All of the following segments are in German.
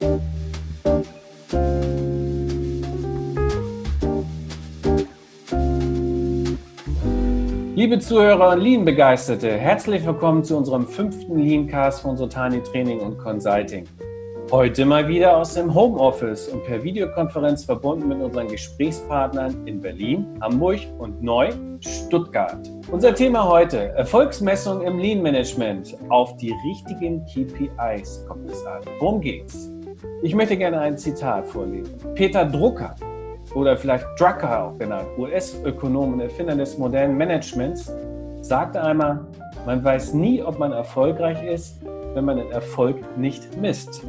Liebe Zuhörer und Lean-Begeisterte, herzlich willkommen zu unserem fünften Lean-Cast von Sotani Training und Consulting. Heute mal wieder aus dem Homeoffice und per Videokonferenz verbunden mit unseren Gesprächspartnern in Berlin, Hamburg und neu Stuttgart. Unser Thema heute: Erfolgsmessung im Lean-Management. Auf die richtigen KPIs kommt es an. Worum geht's? Ich möchte gerne ein Zitat vorlesen. Peter Drucker oder vielleicht Drucker auch genannt, US-Ökonom und Erfinder des modernen Managements, sagte einmal, man weiß nie, ob man erfolgreich ist, wenn man den Erfolg nicht misst.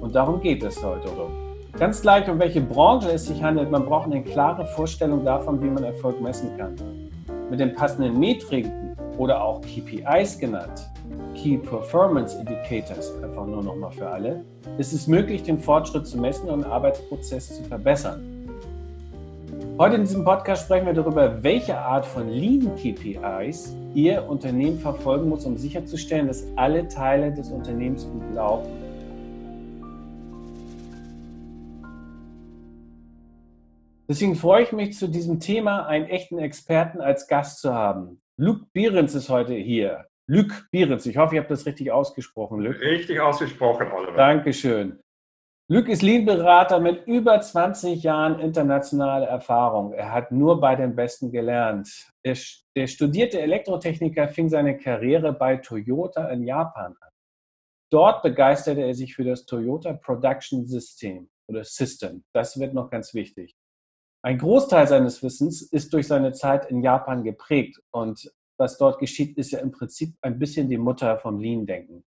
Und darum geht es heute. Oder? Ganz gleich, um welche Branche es sich handelt, man braucht eine klare Vorstellung davon, wie man Erfolg messen kann. Mit den passenden Metriken oder auch KPIs genannt, Key Performance Indicators, einfach nur nochmal für alle, ist es möglich, den Fortschritt zu messen und den Arbeitsprozess zu verbessern. Heute in diesem Podcast sprechen wir darüber, welche Art von Lean KPIs Ihr Unternehmen verfolgen muss, um sicherzustellen, dass alle Teile des Unternehmens gut laufen. Deswegen freue ich mich, zu diesem Thema einen echten Experten als Gast zu haben. Luc Behrens ist heute hier. Luc Behrens, ich hoffe, ich habe das richtig ausgesprochen, Luc. Richtig ausgesprochen, Oliver. Dankeschön. Luc ist Lean-Berater mit über 20 Jahren internationale Erfahrung. Er hat nur bei den Besten gelernt. Der, der studierte Elektrotechniker fing seine Karriere bei Toyota in Japan an. Dort begeisterte er sich für das Toyota Production System oder System. Das wird noch ganz wichtig. Ein Großteil seines Wissens ist durch seine Zeit in Japan geprägt und was dort geschieht, ist ja im Prinzip ein bisschen die Mutter vom Lean-Denken.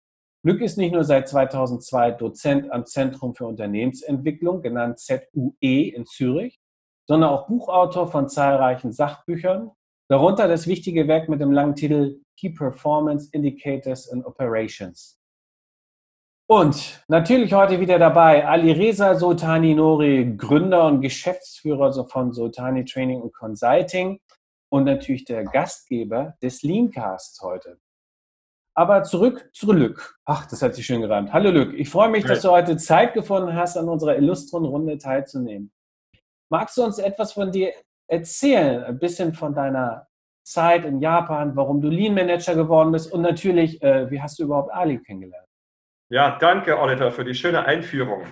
Glück ist nicht nur seit 2002 Dozent am Zentrum für Unternehmensentwicklung, genannt ZUE in Zürich, sondern auch Buchautor von zahlreichen Sachbüchern, darunter das wichtige Werk mit dem langen Titel Key Performance Indicators and Operations. Und natürlich heute wieder dabei Ali Reza Sultani Nori, Gründer und Geschäftsführer von Sultani Training und Consulting und natürlich der Gastgeber des Leancasts heute. Aber zurück zu Lück. Ach, das hat sich schön gereimt. Hallo Lück, ich freue mich, dass du heute Zeit gefunden hast, an unserer illustren Runde teilzunehmen. Magst du uns etwas von dir erzählen? Ein bisschen von deiner Zeit in Japan, warum du Lean Manager geworden bist und natürlich, äh, wie hast du überhaupt Ali kennengelernt? Ja, danke Oliver für die schöne Einführung.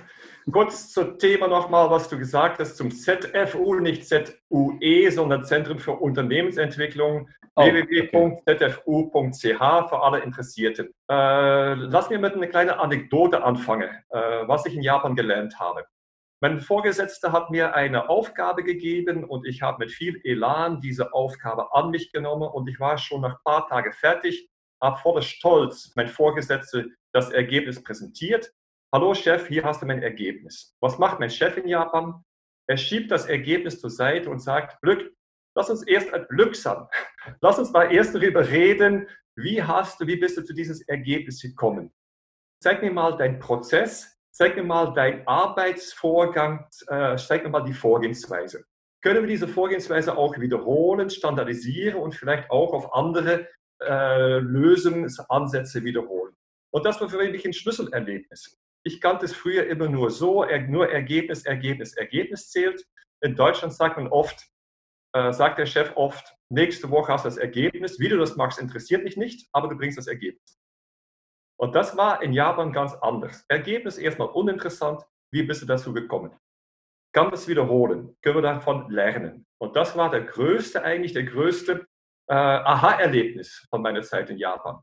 Kurz zum Thema nochmal, was du gesagt hast, zum ZFU, nicht ZUE, sondern Zentrum für Unternehmensentwicklung, oh, www.zfu.ch für alle Interessierten. Äh, lass mir mit einer kleinen Anekdote anfangen, äh, was ich in Japan gelernt habe. Mein Vorgesetzter hat mir eine Aufgabe gegeben und ich habe mit viel Elan diese Aufgabe an mich genommen und ich war schon nach ein paar Tagen fertig, habe voller Stolz mein Vorgesetzter das Ergebnis präsentiert Hallo Chef, hier hast du mein Ergebnis. Was macht mein Chef in Japan? Er schiebt das Ergebnis zur Seite und sagt, Glück, lass uns erst ein Glück sein. Lass uns mal erst darüber reden, wie hast du, wie bist du zu dieses Ergebnis gekommen? Zeig mir mal deinen Prozess, zeig mir mal deinen Arbeitsvorgang, äh, zeig mir mal die Vorgehensweise. Können wir diese Vorgehensweise auch wiederholen, standardisieren und vielleicht auch auf andere äh, Lösungsansätze wiederholen? Und das war für mich ein Schlüsselerlebnis. Ich kannte es früher immer nur so, nur Ergebnis, Ergebnis, Ergebnis zählt. In Deutschland sagt man oft, äh, sagt der Chef oft, nächste Woche hast du das Ergebnis. Wie du das machst, interessiert mich nicht, aber du bringst das Ergebnis. Und das war in Japan ganz anders. Ergebnis erstmal uninteressant. Wie bist du dazu gekommen? Kann das wiederholen? Können wir davon lernen? Und das war der größte, eigentlich der größte äh, Aha-Erlebnis von meiner Zeit in Japan.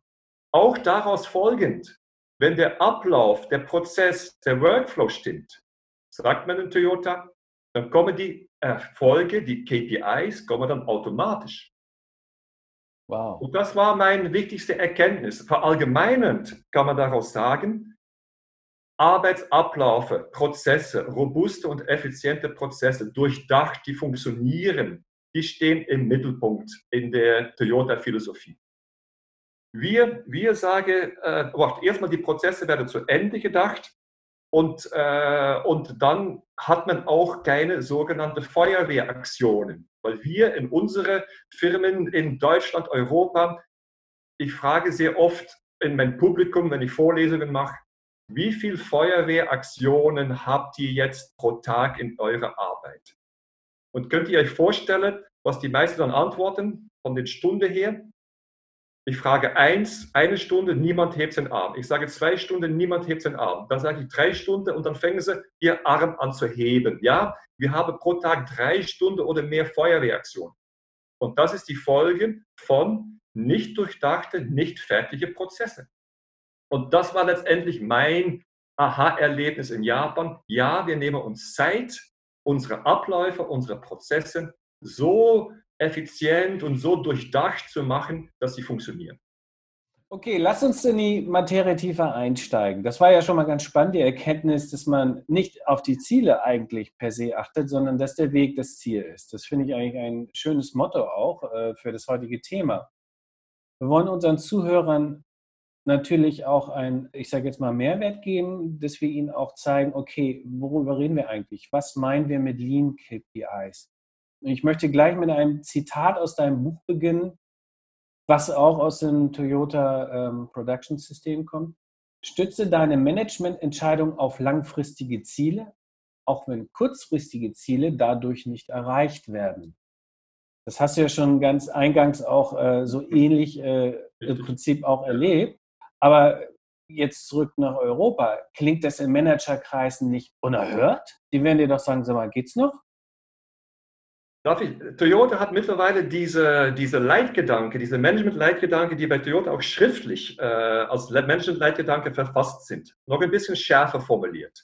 Auch daraus folgend wenn der Ablauf, der Prozess, der Workflow stimmt, sagt man in Toyota, dann kommen die Erfolge, die KPIs, kommen dann automatisch. Wow. Und das war meine wichtigste Erkenntnis. Verallgemeinernd kann man daraus sagen, Arbeitsabläufe, Prozesse, robuste und effiziente Prozesse, durchdacht, die funktionieren, die stehen im Mittelpunkt in der Toyota-Philosophie. Wir, wir sagen, äh, erstmal die Prozesse werden zu Ende gedacht und, äh, und dann hat man auch keine sogenannte Feuerwehraktionen, weil wir in unsere Firmen in Deutschland, Europa, ich frage sehr oft in mein Publikum, wenn ich Vorlesungen mache, wie viele Feuerwehraktionen habt ihr jetzt pro Tag in eurer Arbeit? Und könnt ihr euch vorstellen, was die meisten dann antworten von den Stunden her? Ich frage eins, eine Stunde, niemand hebt seinen Arm. Ich sage zwei Stunden, niemand hebt seinen Arm. Dann sage ich drei Stunden und dann fangen sie ihr Arm an zu heben. Ja, wir haben pro Tag drei Stunden oder mehr Feuerwehraktionen. Und das ist die Folge von nicht durchdachte, nicht fertige Prozesse. Und das war letztendlich mein Aha-Erlebnis in Japan. Ja, wir nehmen uns Zeit, unsere Abläufe, unsere Prozesse so effizient und so durchdacht zu machen, dass sie funktionieren. Okay, lass uns in die Materie tiefer einsteigen. Das war ja schon mal ganz spannend, die Erkenntnis, dass man nicht auf die Ziele eigentlich per se achtet, sondern dass der Weg das Ziel ist. Das finde ich eigentlich ein schönes Motto auch äh, für das heutige Thema. Wir wollen unseren Zuhörern natürlich auch ein, ich sage jetzt mal, Mehrwert geben, dass wir ihnen auch zeigen, okay, worüber reden wir eigentlich? Was meinen wir mit Lean KPIs? Ich möchte gleich mit einem Zitat aus deinem Buch beginnen, was auch aus dem Toyota ähm, Production System kommt. Stütze deine Managemententscheidung auf langfristige Ziele, auch wenn kurzfristige Ziele dadurch nicht erreicht werden. Das hast du ja schon ganz eingangs auch äh, so ähnlich äh, im Prinzip auch erlebt. Aber jetzt zurück nach Europa. Klingt das in Managerkreisen nicht unerhört? Die werden dir doch sagen, sag mal, geht's noch? Darf ich? Toyota hat mittlerweile diese, diese Leitgedanke, diese Management-Leitgedanke, die bei Toyota auch schriftlich äh, als Management-Leitgedanke verfasst sind, noch ein bisschen schärfer formuliert.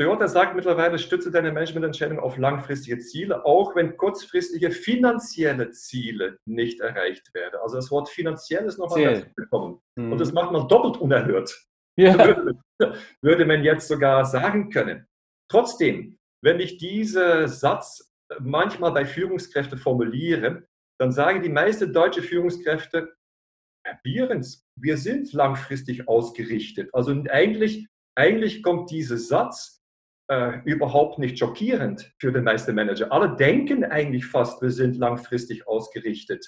Toyota sagt mittlerweile, stütze deine Managemententscheidung auf langfristige Ziele, auch wenn kurzfristige finanzielle Ziele nicht erreicht werden. Also das Wort finanziell ist nochmal dazu gekommen. Mhm. Und das macht man doppelt unerhört. Ja. Würde, würde man jetzt sogar sagen können. Trotzdem, wenn ich diesen Satz manchmal bei Führungskräften formuliere, dann sagen die meisten deutsche Führungskräfte, Herr Bierens, wir sind langfristig ausgerichtet. Also eigentlich, eigentlich kommt dieser Satz äh, überhaupt nicht schockierend für den meisten Manager. Alle denken eigentlich fast, wir sind langfristig ausgerichtet.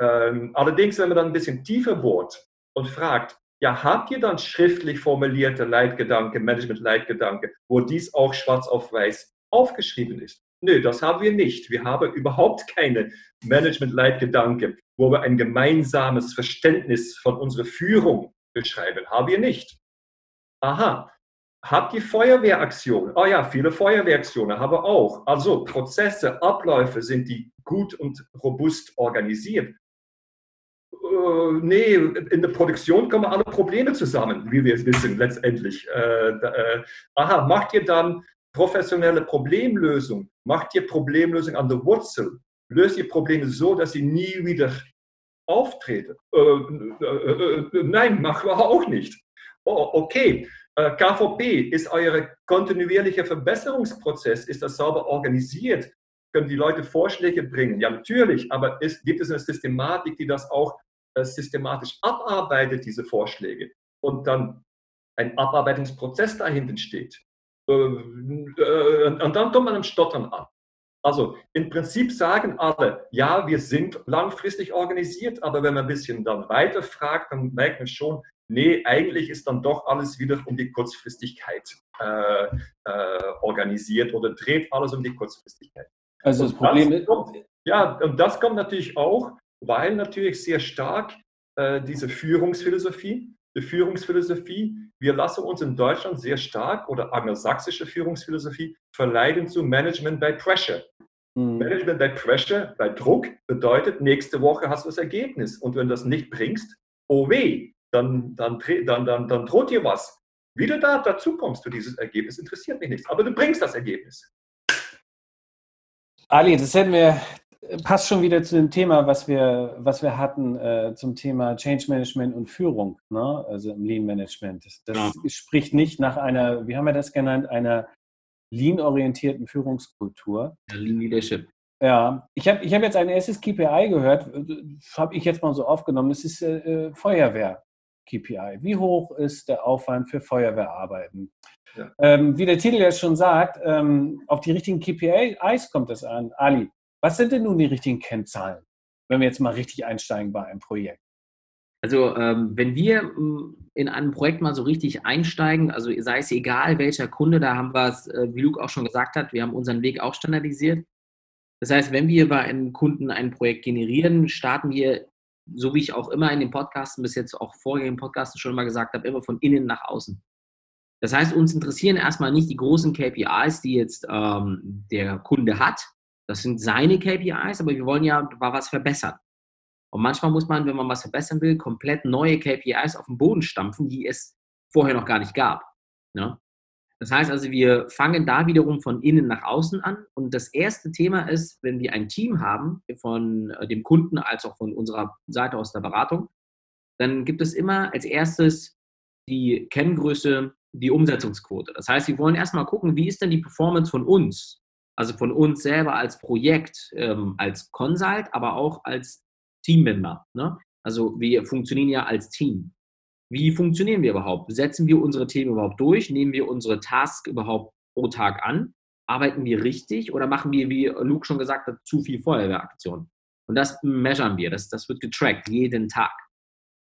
Ähm, allerdings, wenn man dann ein bisschen tiefer bohrt und fragt, ja, habt ihr dann schriftlich formulierte Leitgedanke, Management-Leitgedanke, wo dies auch schwarz auf weiß aufgeschrieben ist? Nö, das haben wir nicht. Wir haben überhaupt keine Management-Leitgedanke, wo wir ein gemeinsames Verständnis von unserer Führung beschreiben. Haben wir nicht. Aha. Habt ihr Feuerwehraktionen? Oh ja, viele Feuerwehraktionen haben wir auch. Also Prozesse, Abläufe, sind die gut und robust organisiert? Äh, nee, in der Produktion kommen alle Probleme zusammen, wie wir es wissen letztendlich. Äh, äh, aha, macht ihr dann professionelle Problemlösung, macht ihr Problemlösung an der Wurzel, löst ihr Probleme so, dass sie nie wieder auftreten. Äh, äh, äh, nein, machen wir auch nicht. Oh, okay, KVP ist euer kontinuierlicher Verbesserungsprozess, ist das sauber organisiert? Können die Leute Vorschläge bringen? Ja, natürlich, aber ist, gibt es eine Systematik, die das auch äh, systematisch abarbeitet, diese Vorschläge? Und dann ein Abarbeitungsprozess dahinter steht. Äh, äh, und dann kommt man am Stottern an. Also im Prinzip sagen alle, ja, wir sind langfristig organisiert, aber wenn man ein bisschen dann weiter fragt, dann merkt man schon, nee, eigentlich ist dann doch alles wieder um die Kurzfristigkeit äh, äh, organisiert oder dreht alles um die Kurzfristigkeit. Also das Problem ist. Ja, und das kommt natürlich auch, weil natürlich sehr stark äh, diese Führungsphilosophie die Führungsphilosophie. Wir lassen uns in Deutschland sehr stark oder angelsächsische Führungsphilosophie verleiten zu Management by Pressure. Mhm. Management by Pressure, bei Druck, bedeutet, nächste Woche hast du das Ergebnis. Und wenn du das nicht bringst, oh weh, dann, dann, dann, dann, dann droht dir was. Wie du da dazu kommst zu dieses Ergebnis, interessiert mich nichts. Aber du bringst das Ergebnis. Ali, das hätten wir passt schon wieder zu dem Thema, was wir, was wir hatten äh, zum Thema Change Management und Führung, ne? also im Lean Management. Das, das ja. spricht nicht nach einer, wie haben wir das genannt, einer Lean-orientierten Führungskultur. Lean Leadership. Ja, ich habe ich hab jetzt ein erstes KPI gehört, habe ich jetzt mal so aufgenommen, das ist äh, Feuerwehr-KPI. Wie hoch ist der Aufwand für Feuerwehrarbeiten? Ja. Ähm, wie der Titel jetzt schon sagt, ähm, auf die richtigen KPIs kommt es an. Ali, was sind denn nun die richtigen Kennzahlen, wenn wir jetzt mal richtig einsteigen bei einem Projekt? Also ähm, wenn wir mm, in einem Projekt mal so richtig einsteigen, also sei es egal welcher Kunde, da haben wir es, äh, wie Luke auch schon gesagt hat, wir haben unseren Weg auch standardisiert. Das heißt, wenn wir bei einem Kunden ein Projekt generieren, starten wir, so wie ich auch immer in den Podcasten bis jetzt auch vorigen Podcasten schon mal gesagt habe, immer von innen nach außen. Das heißt, uns interessieren erstmal nicht die großen KPIs, die jetzt ähm, der Kunde hat. Das sind seine KPIs, aber wir wollen ja was verbessern. Und manchmal muss man, wenn man was verbessern will, komplett neue KPIs auf den Boden stampfen, die es vorher noch gar nicht gab. Ja? Das heißt also, wir fangen da wiederum von innen nach außen an. Und das erste Thema ist, wenn wir ein Team haben, von äh, dem Kunden als auch von unserer Seite aus der Beratung, dann gibt es immer als erstes die Kenngröße, die Umsetzungsquote. Das heißt, wir wollen erstmal gucken, wie ist denn die Performance von uns? Also von uns selber als Projekt, ähm, als Consult, aber auch als Teammember. Ne? Also wir funktionieren ja als Team. Wie funktionieren wir überhaupt? Setzen wir unsere Themen überhaupt durch? Nehmen wir unsere Tasks überhaupt pro Tag an? Arbeiten wir richtig oder machen wir, wie Luke schon gesagt hat, zu viel Feuerwehraktionen? Und das measuren wir, das, das wird getrackt jeden Tag.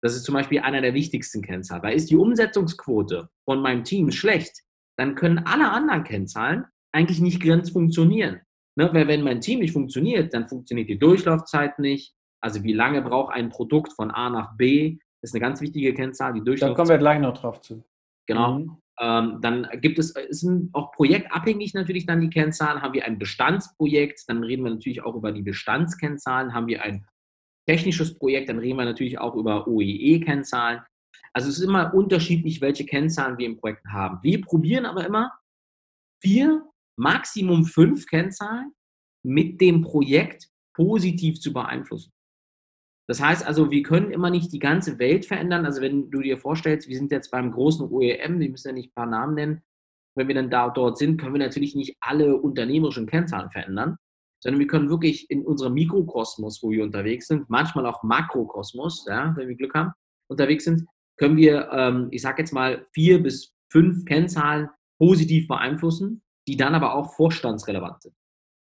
Das ist zum Beispiel einer der wichtigsten Kennzahlen. Weil ist die Umsetzungsquote von meinem Team schlecht, dann können alle anderen Kennzahlen eigentlich nicht ganz funktionieren. Ne? Weil wenn mein Team nicht funktioniert, dann funktioniert die Durchlaufzeit nicht, also wie lange braucht ein Produkt von A nach B, ist eine ganz wichtige Kennzahl. Die da kommen wir gleich noch drauf zu. Genau. Mhm. Ähm, dann gibt es, ist auch projektabhängig natürlich dann die Kennzahlen. Haben wir ein Bestandsprojekt, dann reden wir natürlich auch über die Bestandskennzahlen. Haben wir ein technisches Projekt, dann reden wir natürlich auch über OEE-Kennzahlen. Also es ist immer unterschiedlich, welche Kennzahlen wir im Projekt haben. Wir probieren aber immer vier, Maximum fünf Kennzahlen mit dem Projekt positiv zu beeinflussen. Das heißt also, wir können immer nicht die ganze Welt verändern. Also wenn du dir vorstellst, wir sind jetzt beim großen OEM, wir müssen ja nicht ein paar Namen nennen, wenn wir dann da dort sind, können wir natürlich nicht alle unternehmerischen Kennzahlen verändern, sondern wir können wirklich in unserem Mikrokosmos, wo wir unterwegs sind, manchmal auch Makrokosmos, ja, wenn wir Glück haben, unterwegs sind, können wir, ähm, ich sage jetzt mal, vier bis fünf Kennzahlen positiv beeinflussen, die dann aber auch vorstandsrelevant sind.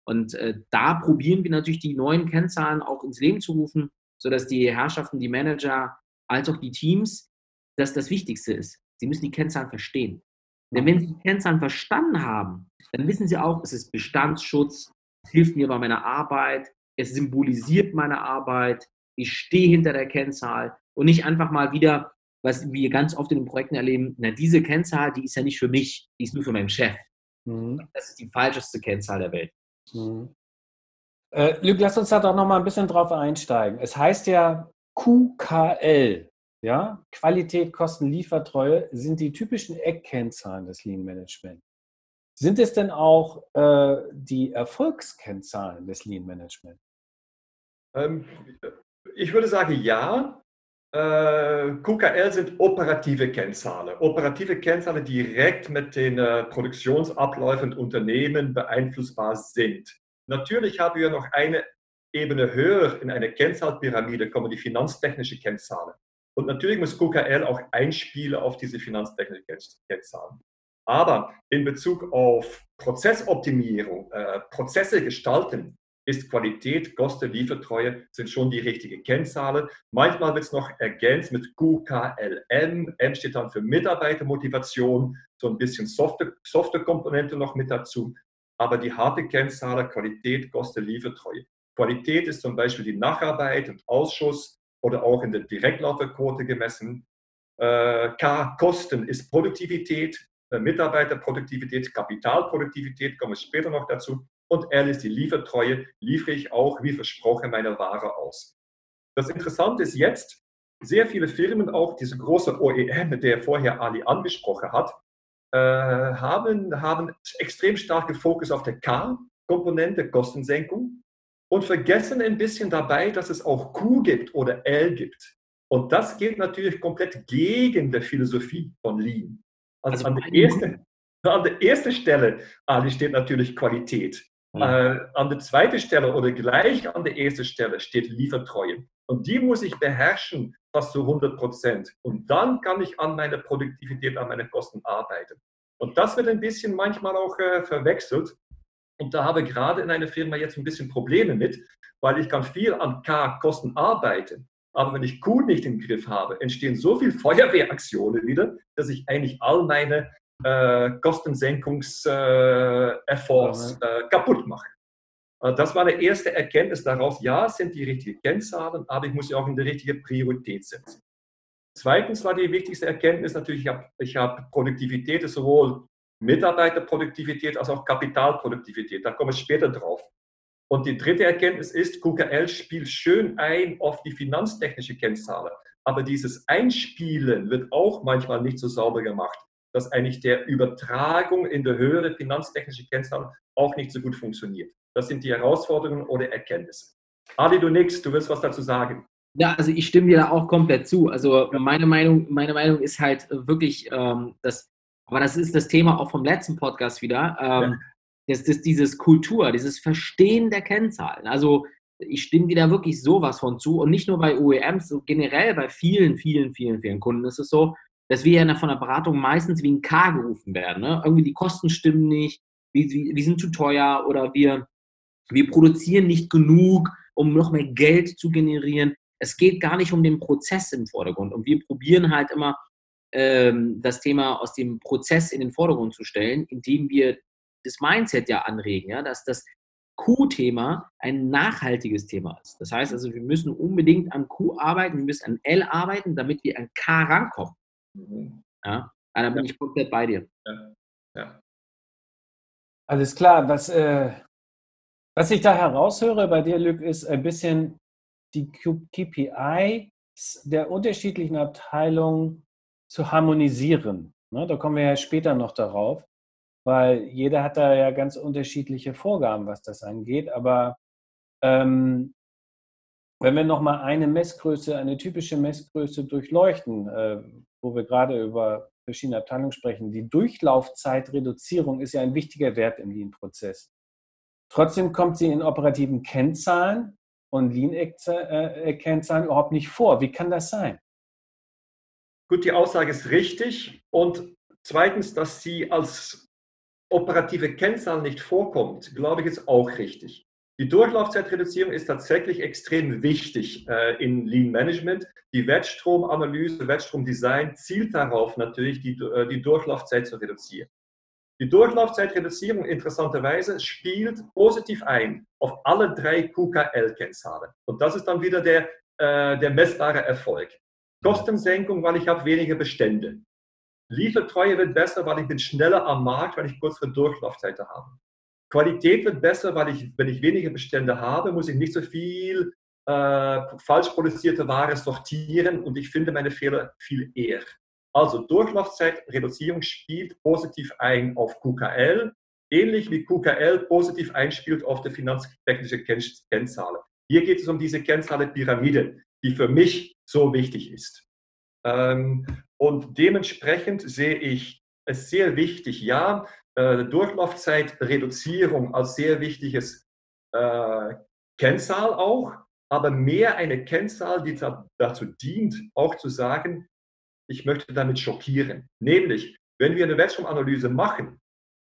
Und äh, da probieren wir natürlich die neuen Kennzahlen auch ins Leben zu rufen, sodass die Herrschaften, die Manager als auch die Teams, dass das Wichtigste ist. Sie müssen die Kennzahlen verstehen. Denn wenn Sie die Kennzahlen verstanden haben, dann wissen Sie auch, es ist Bestandsschutz, es hilft mir bei meiner Arbeit, es symbolisiert meine Arbeit, ich stehe hinter der Kennzahl und nicht einfach mal wieder, was wir ganz oft in den Projekten erleben, na, diese Kennzahl, die ist ja nicht für mich, die ist nur für meinen Chef. Mhm. Das ist die falscheste Kennzahl der Welt. Mhm. Äh, Luke, lass uns da doch noch mal ein bisschen drauf einsteigen. Es heißt ja QKL, ja, Qualität, Kosten, Liefertreue sind die typischen Eckkennzahlen des Lean Management. Sind es denn auch äh, die Erfolgskennzahlen des Lean Management? Ähm, ich würde sagen, ja. Äh, QKL sind operative Kennzahlen. Operative Kennzahlen, direkt mit den äh, Produktionsabläufen Unternehmen beeinflussbar sind. Natürlich haben wir noch eine Ebene höher in einer Kennzahlpyramide, kommen die finanztechnische Kennzahlen. Und natürlich muss QKL auch einspielen auf diese finanztechnische Kennzahlen. Aber in Bezug auf Prozessoptimierung, äh, Prozesse gestalten, ist Qualität, Kosten, Liefertreue sind schon die richtigen Kennzahlen. Manchmal wird es noch ergänzt mit QKLM. M steht dann für Mitarbeitermotivation, so ein bisschen Software-Komponente noch mit dazu aber die harte Kennzahl Qualität, Kosten, Liefertreue. Qualität ist zum Beispiel die Nacharbeit und Ausschuss oder auch in der Direktlauferquote gemessen. Äh, K, Kosten ist Produktivität, äh, Mitarbeiterproduktivität, Kapitalproduktivität, kommen wir später noch dazu. Und L ist die Liefertreue, liefere ich auch wie versprochen meine Ware aus. Das Interessante ist jetzt, sehr viele Firmen, auch diese große OEM, der vorher Ali angesprochen hat, äh, haben, haben extrem starke Fokus auf der K-Komponente, Kostensenkung, und vergessen ein bisschen dabei, dass es auch Q gibt oder L gibt. Und das geht natürlich komplett gegen der Philosophie von Lean. Also, also an, der ersten, an der ersten Stelle Ali steht natürlich Qualität. Ja. Äh, an der zweiten Stelle oder gleich an der ersten Stelle steht Liefertreue. Und die muss ich beherrschen, fast zu 100 Prozent. Und dann kann ich an meiner Produktivität, an meinen Kosten arbeiten. Und das wird ein bisschen manchmal auch äh, verwechselt. Und da habe ich gerade in einer Firma jetzt ein bisschen Probleme mit, weil ich kann viel an K-Kosten arbeiten. Aber wenn ich Q nicht im Griff habe, entstehen so viele Feuerwehraktionen wieder, dass ich eigentlich all meine äh, Kostensenkungs-Efforts äh, äh, kaputt mache. Äh, das war eine erste Erkenntnis daraus. Ja, sind die richtigen Kennzahlen, aber ich muss sie auch in die richtige Priorität setzen. Zweitens war die wichtigste Erkenntnis natürlich, ich habe ich hab Produktivität, sowohl Mitarbeiterproduktivität als auch Kapitalproduktivität. Da komme ich später drauf. Und die dritte Erkenntnis ist, QKL spielt schön ein auf die finanztechnische Kennzahl. Aber dieses Einspielen wird auch manchmal nicht so sauber gemacht, dass eigentlich der Übertragung in der höhere finanztechnische Kennzahl auch nicht so gut funktioniert. Das sind die Herausforderungen oder Erkenntnisse. Ali, du nix, du willst was dazu sagen. Ja, also ich stimme dir da auch komplett zu. Also meine Meinung, meine Meinung ist halt wirklich, ähm, dass, aber das ist das Thema auch vom letzten Podcast wieder, ähm, ja. das, das, dieses Kultur, dieses Verstehen der Kennzahlen. Also ich stimme dir da wirklich sowas von zu und nicht nur bei OEMs, so generell bei vielen, vielen, vielen, vielen Kunden ist es so, dass wir ja von der Beratung meistens wie ein K gerufen werden. Ne? Irgendwie die Kosten stimmen nicht, wir, wir sind zu teuer oder wir, wir produzieren nicht genug, um noch mehr Geld zu generieren. Es geht gar nicht um den Prozess im Vordergrund. Und wir probieren halt immer, ähm, das Thema aus dem Prozess in den Vordergrund zu stellen, indem wir das Mindset ja anregen, ja, dass das Q-Thema ein nachhaltiges Thema ist. Das heißt also, wir müssen unbedingt an Q arbeiten, wir müssen an L arbeiten, damit wir an K rankommen. Mhm. Ja, da bin ja. ich komplett bei dir. Ja. ja. Alles klar. Was, äh, was ich da heraushöre bei dir, Luc, ist ein bisschen die KPIs der unterschiedlichen Abteilungen zu harmonisieren. Ne, da kommen wir ja später noch darauf, weil jeder hat da ja ganz unterschiedliche Vorgaben, was das angeht. Aber ähm, wenn wir nochmal eine Messgröße, eine typische Messgröße durchleuchten, äh, wo wir gerade über verschiedene Abteilungen sprechen, die Durchlaufzeitreduzierung ist ja ein wichtiger Wert im Lean-Prozess. Trotzdem kommt sie in operativen Kennzahlen und Lean-Kennzahlen überhaupt nicht vor. Wie kann das sein? Gut, die Aussage ist richtig. Und zweitens, dass sie als operative Kennzahl nicht vorkommt, glaube ich, ist auch richtig. Die Durchlaufzeitreduzierung ist tatsächlich extrem wichtig äh, in Lean Management. Die Wettstromanalyse, Wettstromdesign zielt darauf natürlich, die, äh, die Durchlaufzeit zu reduzieren. Die Durchlaufzeitreduzierung interessanterweise spielt positiv ein auf alle drei QKL-Kennzahlen. Und das ist dann wieder der, äh, der messbare Erfolg. Kostensenkung, weil ich habe weniger Bestände. Liefertreue wird besser, weil ich bin schneller am Markt, weil ich kürzere Durchlaufzeiten habe. Qualität wird besser, weil ich, wenn ich weniger Bestände habe, muss ich nicht so viel äh, falsch produzierte Ware sortieren und ich finde meine Fehler viel eher. Also Durchlaufzeitreduzierung spielt positiv ein auf QKL, ähnlich wie QKL positiv einspielt auf die finanztechnische Kennzahl. Hier geht es um diese Kennzahl-Pyramide, die für mich so wichtig ist. Ähm, und dementsprechend sehe ich es sehr wichtig, ja, äh, Durchlaufzeitreduzierung als sehr wichtiges äh, Kennzahl auch, aber mehr eine Kennzahl, die dazu dient, auch zu sagen, ich möchte damit schockieren. Nämlich, wenn wir eine Wertstromanalyse machen,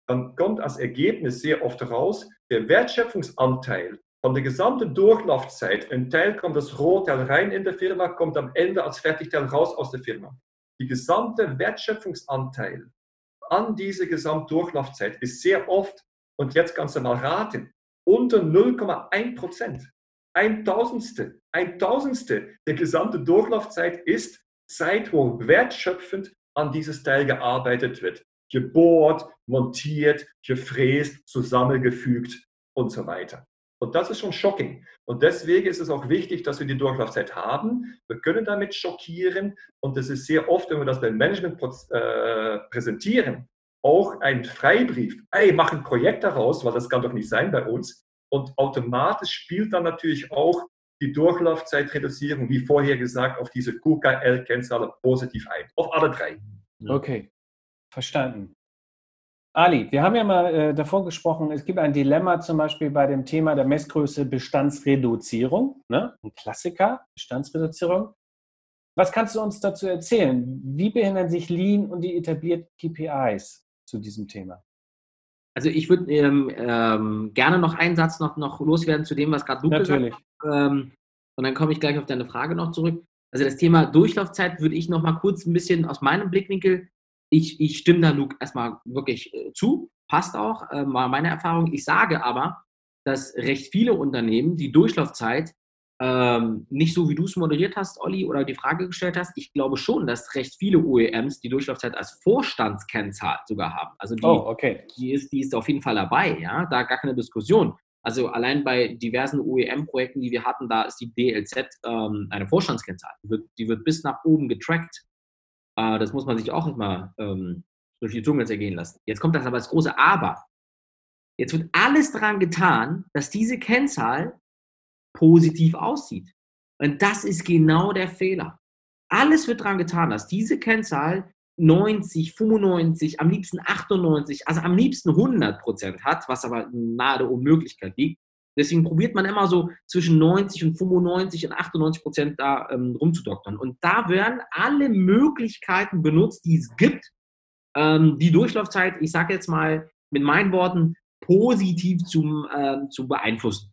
dann kommt als Ergebnis sehr oft raus, der Wertschöpfungsanteil von der gesamten Durchlaufzeit, ein Teil kommt als Rohteil rein in der Firma, kommt am Ende als Fertigteil raus aus der Firma. Die gesamte Wertschöpfungsanteil an diese Gesamtdurchlaufzeit ist sehr oft, und jetzt kannst du mal raten, unter 0,1 Prozent. Ein Tausendstel, ein Tausendstel der gesamten Durchlaufzeit ist Zeit, wo wertschöpfend an dieses Teil gearbeitet wird. Gebohrt, montiert, gefräst, zusammengefügt und so weiter. Und das ist schon shocking. Und deswegen ist es auch wichtig, dass wir die Durchlaufzeit haben. Wir können damit schockieren. Und das ist sehr oft, wenn wir das beim Management äh, präsentieren, auch ein Freibrief. Ey, mach ein Projekt daraus, weil das kann doch nicht sein bei uns. Und automatisch spielt dann natürlich auch die Durchlaufzeitreduzierung, wie vorher gesagt, auf diese QKL-Kennzahl positiv ein. Auf alle drei. Okay, verstanden. Ali, wir haben ja mal äh, davor gesprochen, es gibt ein Dilemma zum Beispiel bei dem Thema der Messgröße Bestandsreduzierung, ne? ein Klassiker, Bestandsreduzierung. Was kannst du uns dazu erzählen? Wie behindern sich Lean und die etablierten KPIs zu diesem Thema? Also ich würde ähm, ähm, gerne noch einen Satz noch, noch loswerden zu dem, was gerade du Natürlich. gesagt hast. Ähm, Und dann komme ich gleich auf deine Frage noch zurück. Also das Thema Durchlaufzeit würde ich noch mal kurz ein bisschen aus meinem Blickwinkel, ich, ich stimme da Luke erstmal wirklich äh, zu, passt auch, äh, war meine Erfahrung. Ich sage aber, dass recht viele Unternehmen die Durchlaufzeit ähm, nicht so, wie du es moderiert hast, Olli, oder die Frage gestellt hast. Ich glaube schon, dass recht viele OEMs die Durchlaufzeit als Vorstandskennzahl sogar haben. Also die, oh, okay. die, ist, die ist auf jeden Fall dabei, ja, da gar keine Diskussion. Also allein bei diversen OEM-Projekten, die wir hatten, da ist die DLZ ähm, eine Vorstandskennzahl. Die wird, die wird, bis nach oben getrackt. Äh, das muss man sich auch immer ähm, durch die Zunge zergehen lassen. Jetzt kommt das aber das große Aber. Jetzt wird alles daran getan, dass diese Kennzahl positiv aussieht. Und das ist genau der Fehler. Alles wird daran getan, dass diese Kennzahl 90, 95, am liebsten 98, also am liebsten 100 Prozent hat, was aber nahe der Unmöglichkeit liegt. Deswegen probiert man immer so zwischen 90 und 95 und 98 Prozent da ähm, rumzudoktern. Und da werden alle Möglichkeiten benutzt, die es gibt, ähm, die Durchlaufzeit, ich sage jetzt mal mit meinen Worten, positiv zum, äh, zu beeinflussen.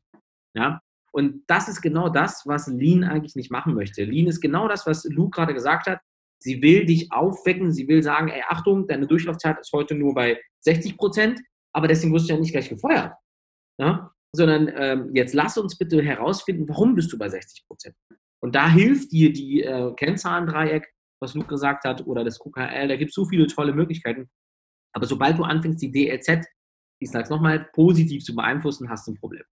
Ja? Und das ist genau das, was Lean eigentlich nicht machen möchte. Lean ist genau das, was Luke gerade gesagt hat. Sie will dich aufwecken, sie will sagen, ey, Achtung, deine Durchlaufzeit ist heute nur bei 60 Prozent, aber deswegen wirst du ja nicht gleich gefeuert. Ja? Sondern ähm, jetzt lass uns bitte herausfinden, warum bist du bei 60 Prozent. Und da hilft dir die äh, Kennzahlendreieck, was Luke gesagt hat, oder das QKL, da gibt es so viele tolle Möglichkeiten. Aber sobald du anfängst, die DLZ, ich sage es nochmal, positiv zu beeinflussen, hast du ein Problem.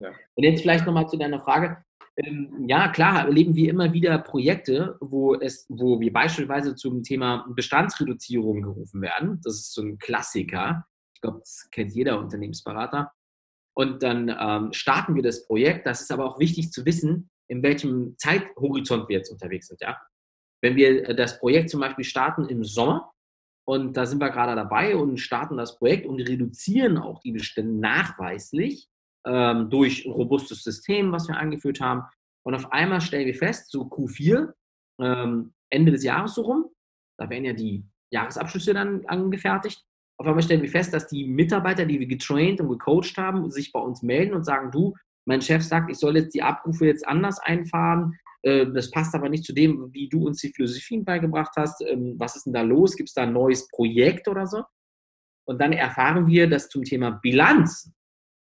Ja. Und jetzt vielleicht nochmal zu deiner Frage. Ähm, ja, klar, erleben wir immer wieder Projekte, wo, es, wo wir beispielsweise zum Thema Bestandsreduzierung gerufen werden. Das ist so ein Klassiker. Ich glaube, das kennt jeder Unternehmensberater. Und dann ähm, starten wir das Projekt. Das ist aber auch wichtig zu wissen, in welchem Zeithorizont wir jetzt unterwegs sind. Ja? Wenn wir das Projekt zum Beispiel starten im Sommer, und da sind wir gerade dabei und starten das Projekt und reduzieren auch die Bestände nachweislich, ähm, durch ein robustes System, was wir eingeführt haben. Und auf einmal stellen wir fest, so Q4, ähm, Ende des Jahres so rum, da werden ja die Jahresabschlüsse dann angefertigt. Auf einmal stellen wir fest, dass die Mitarbeiter, die wir getraint und gecoacht haben, sich bei uns melden und sagen, du, mein Chef sagt, ich soll jetzt die Abrufe jetzt anders einfahren. Äh, das passt aber nicht zu dem, wie du uns die Philosophien beigebracht hast. Ähm, was ist denn da los? Gibt es da ein neues Projekt oder so? Und dann erfahren wir, dass zum Thema Bilanz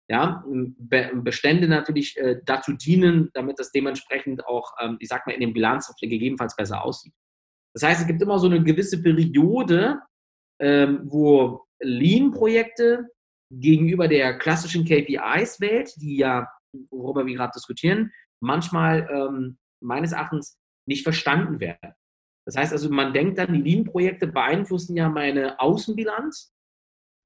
ja, Bestände natürlich äh, dazu dienen, damit das dementsprechend auch, ähm, ich sag mal, in den Bilanz gegebenenfalls besser aussieht. Das heißt, es gibt immer so eine gewisse Periode, ähm, wo Lean-Projekte gegenüber der klassischen KPIs-Welt, die ja, worüber wir gerade diskutieren, manchmal ähm, meines Erachtens nicht verstanden werden. Das heißt also, man denkt dann, die Lean-Projekte beeinflussen ja meine Außenbilanz,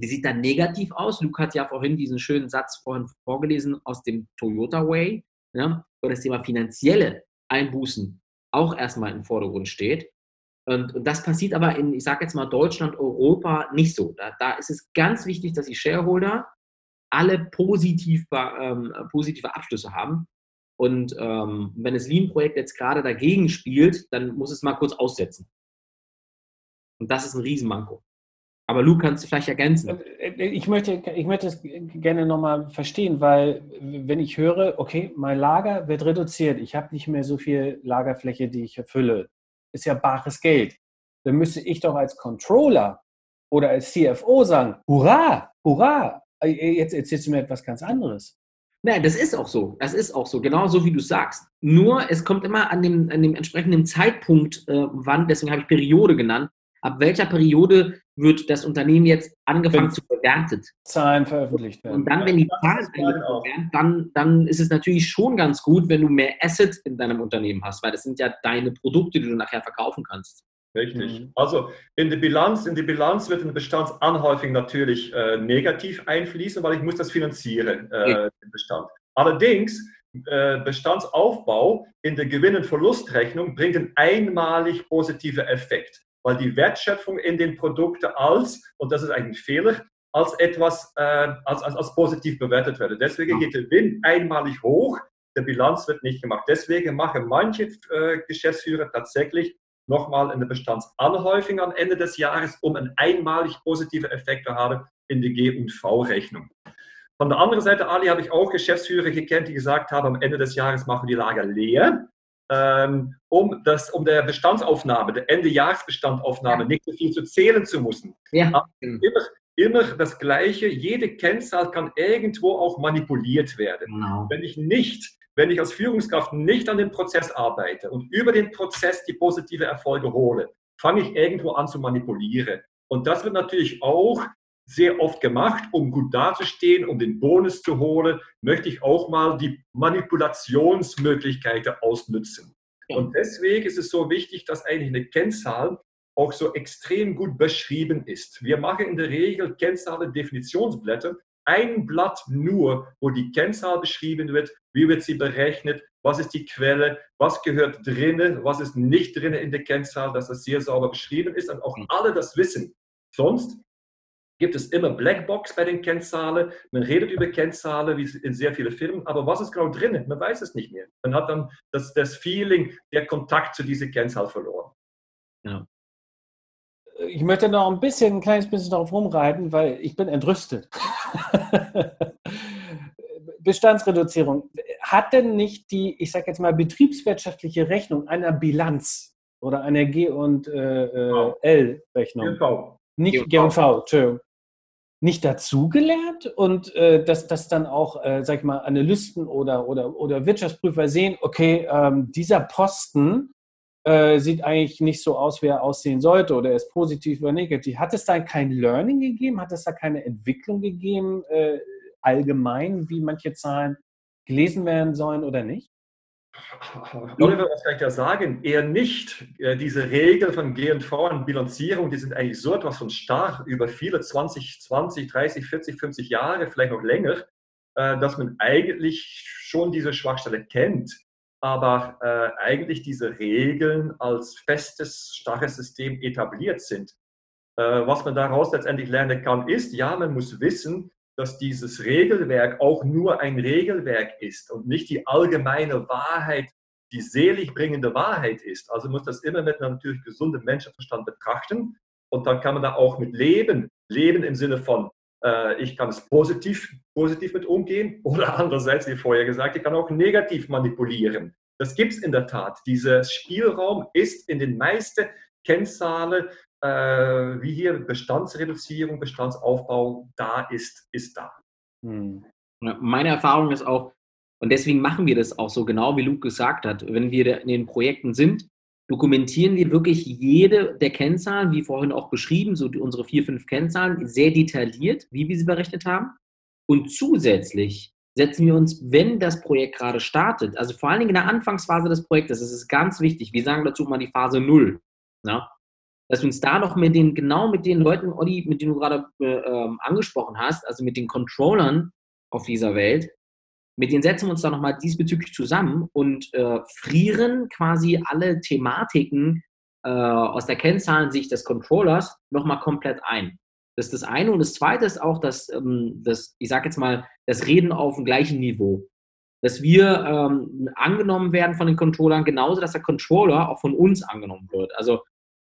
die sieht dann negativ aus. Luke hat ja vorhin diesen schönen Satz vorhin vorgelesen aus dem Toyota Way, ja, wo das Thema finanzielle Einbußen auch erstmal im Vordergrund steht. Und, und das passiert aber in, ich sage jetzt mal, Deutschland, Europa nicht so. Da, da, ist es ganz wichtig, dass die Shareholder alle positiv, ähm, positive Abschlüsse haben. Und ähm, wenn das Lean-Projekt jetzt gerade dagegen spielt, dann muss es mal kurz aussetzen. Und das ist ein Riesenmanko. Aber Luke, kannst du vielleicht ergänzen? Äh, äh, ich möchte, ich möchte es gerne nochmal verstehen, weil wenn ich höre, okay, mein Lager wird reduziert, ich habe nicht mehr so viel Lagerfläche, die ich erfülle, ist ja bares Geld. Dann müsste ich doch als Controller oder als CFO sagen, hurra, hurra, äh, jetzt erzählst du mir etwas ganz anderes. Nein, das ist auch so. Das ist auch so, genau so wie du sagst. Nur es kommt immer an dem, an dem entsprechenden Zeitpunkt, äh, wann, deswegen habe ich Periode genannt, ab welcher Periode wird das Unternehmen jetzt angefangen wenn zu bewertet. Zahlen veröffentlicht werden. Und dann, wenn die Zahlen veröffentlicht werden, dann, dann ist es natürlich schon ganz gut, wenn du mehr Assets in deinem Unternehmen hast, weil das sind ja deine Produkte, die du nachher verkaufen kannst. Richtig. Mhm. Also in die Bilanz, in die Bilanz wird eine Bestandsanhäufung natürlich äh, negativ einfließen, weil ich muss das finanzieren, äh, ja. den Bestand. Allerdings äh, Bestandsaufbau in der Gewinn- und Verlustrechnung bringt einen einmalig positiven Effekt weil die Wertschöpfung in den Produkten als, und das ist eigentlich ein Fehler, als etwas, äh, als, als, als positiv bewertet wird. Deswegen geht der Gewinn einmalig hoch, der Bilanz wird nicht gemacht. Deswegen machen manche äh, Geschäftsführer tatsächlich nochmal eine Bestandsanhäufung am Ende des Jahres, um einen einmalig positiven Effekt zu haben in die G- und V-Rechnung. Von der anderen Seite, Ali, habe ich auch Geschäftsführer gekannt, die gesagt haben, am Ende des Jahres machen wir die Lager leer, um, das, um der Bestandsaufnahme, der Ende-Jahresbestandaufnahme ja. nicht so viel zu zählen zu müssen. Ja. Immer, immer das Gleiche, jede Kennzahl kann irgendwo auch manipuliert werden. Genau. Wenn ich nicht wenn ich als Führungskraft nicht an dem Prozess arbeite und über den Prozess die positive Erfolge hole, fange ich irgendwo an zu manipulieren. Und das wird natürlich auch sehr oft gemacht, um gut dazustehen, um den Bonus zu holen, möchte ich auch mal die Manipulationsmöglichkeiten ausnutzen. Und deswegen ist es so wichtig, dass eigentlich eine Kennzahl auch so extrem gut beschrieben ist. Wir machen in der Regel Kennzahlen Definitionsblätter, ein Blatt nur, wo die Kennzahl beschrieben wird, wie wird sie berechnet, was ist die Quelle, was gehört drinnen, was ist nicht drinnen in der Kennzahl, dass das sehr sauber beschrieben ist und auch mhm. alle das wissen. Sonst gibt es immer Blackbox bei den Kennzahlen. Man redet über Kennzahlen wie in sehr vielen Firmen, aber was ist genau drinnen? Man weiß es nicht mehr. Man hat dann das, das Feeling, der Kontakt zu dieser Kennzahl verloren. Ja. Ich möchte noch ein bisschen, ein kleines bisschen darauf rumreiten, weil ich bin entrüstet. Bestandsreduzierung. Hat denn nicht die, ich sage jetzt mal, betriebswirtschaftliche Rechnung einer Bilanz oder einer G- und äh, äh L-Rechnung? GV. Nicht G&V, Entschuldigung. Nicht dazugelernt und äh, dass, dass dann auch, äh, sag ich mal, Analysten oder, oder, oder Wirtschaftsprüfer sehen, okay, ähm, dieser Posten äh, sieht eigentlich nicht so aus, wie er aussehen sollte oder ist positiv oder negativ. Hat es da kein Learning gegeben? Hat es da keine Entwicklung gegeben, äh, allgemein, wie manche Zahlen gelesen werden sollen oder nicht? Oliver, was kann ich da sagen? Eher nicht. Äh, diese Regeln von G&V und Bilanzierung, die sind eigentlich so etwas von stark über viele 20, 20, 30, 40, 50 Jahre, vielleicht noch länger, äh, dass man eigentlich schon diese Schwachstelle kennt aber äh, eigentlich diese Regeln als festes, starres System etabliert sind. Was man daraus letztendlich lernen kann, ist, ja, man muss wissen, dass dieses Regelwerk auch nur ein Regelwerk ist und nicht die allgemeine Wahrheit, die selig bringende Wahrheit ist. Also muss das immer mit einem natürlich gesunden Menschenverstand betrachten und dann kann man da auch mit leben. Leben im Sinne von, äh, ich kann es positiv, positiv mit umgehen oder andererseits, wie vorher gesagt, ich kann auch negativ manipulieren. Das gibt es in der Tat. Dieser Spielraum ist in den meisten Kennzahlen, äh, wie hier Bestandsreduzierung, Bestandsaufbau, da ist, ist da. Hm. Meine Erfahrung ist auch, und deswegen machen wir das auch so genau, wie Luke gesagt hat, wenn wir in den Projekten sind, dokumentieren wir wirklich jede der Kennzahlen, wie vorhin auch beschrieben, so unsere vier, fünf Kennzahlen, sehr detailliert, wie wir sie berechnet haben. Und zusätzlich setzen wir uns, wenn das Projekt gerade startet, also vor allen Dingen in der Anfangsphase des Projektes, das ist ganz wichtig, wir sagen dazu mal die Phase Null, ja? Dass wir uns da noch mit den, genau mit den Leuten, Olli, mit denen du gerade äh, ähm, angesprochen hast, also mit den Controllern auf dieser Welt, mit denen setzen wir uns da nochmal diesbezüglich zusammen und äh, frieren quasi alle Thematiken äh, aus der Kennzahlensicht des Controllers nochmal komplett ein. Das ist das eine. Und das zweite ist auch, dass, ähm, das, ich sage jetzt mal, das Reden auf dem gleichen Niveau. Dass wir ähm, angenommen werden von den Controllern, genauso, dass der Controller auch von uns angenommen wird. Also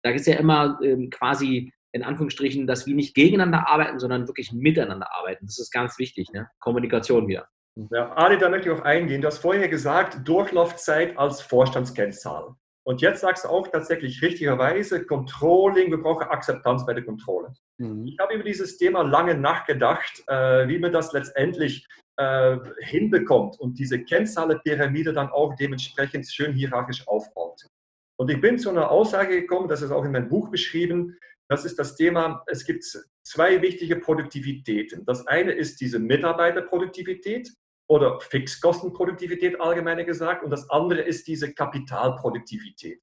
da ist ja immer ähm, quasi in Anführungsstrichen, dass wir nicht gegeneinander arbeiten, sondern wirklich miteinander arbeiten. Das ist ganz wichtig, ne? Kommunikation wieder. Ja, Adi, da möchte ich auch eingehen. Du hast vorher gesagt, Durchlaufzeit als Vorstandskennzahl. Und jetzt sagst du auch tatsächlich richtigerweise, Controlling, wir brauchen Akzeptanz bei der Kontrolle. Mhm. Ich habe über dieses Thema lange nachgedacht, äh, wie man das letztendlich äh, hinbekommt und diese Kennzahlenpyramide dann auch dementsprechend schön hierarchisch aufbaut. Und ich bin zu einer Aussage gekommen, das ist auch in meinem Buch beschrieben, das ist das Thema, es gibt zwei wichtige Produktivitäten. Das eine ist diese Mitarbeiterproduktivität oder Fixkostenproduktivität allgemeiner gesagt und das andere ist diese Kapitalproduktivität.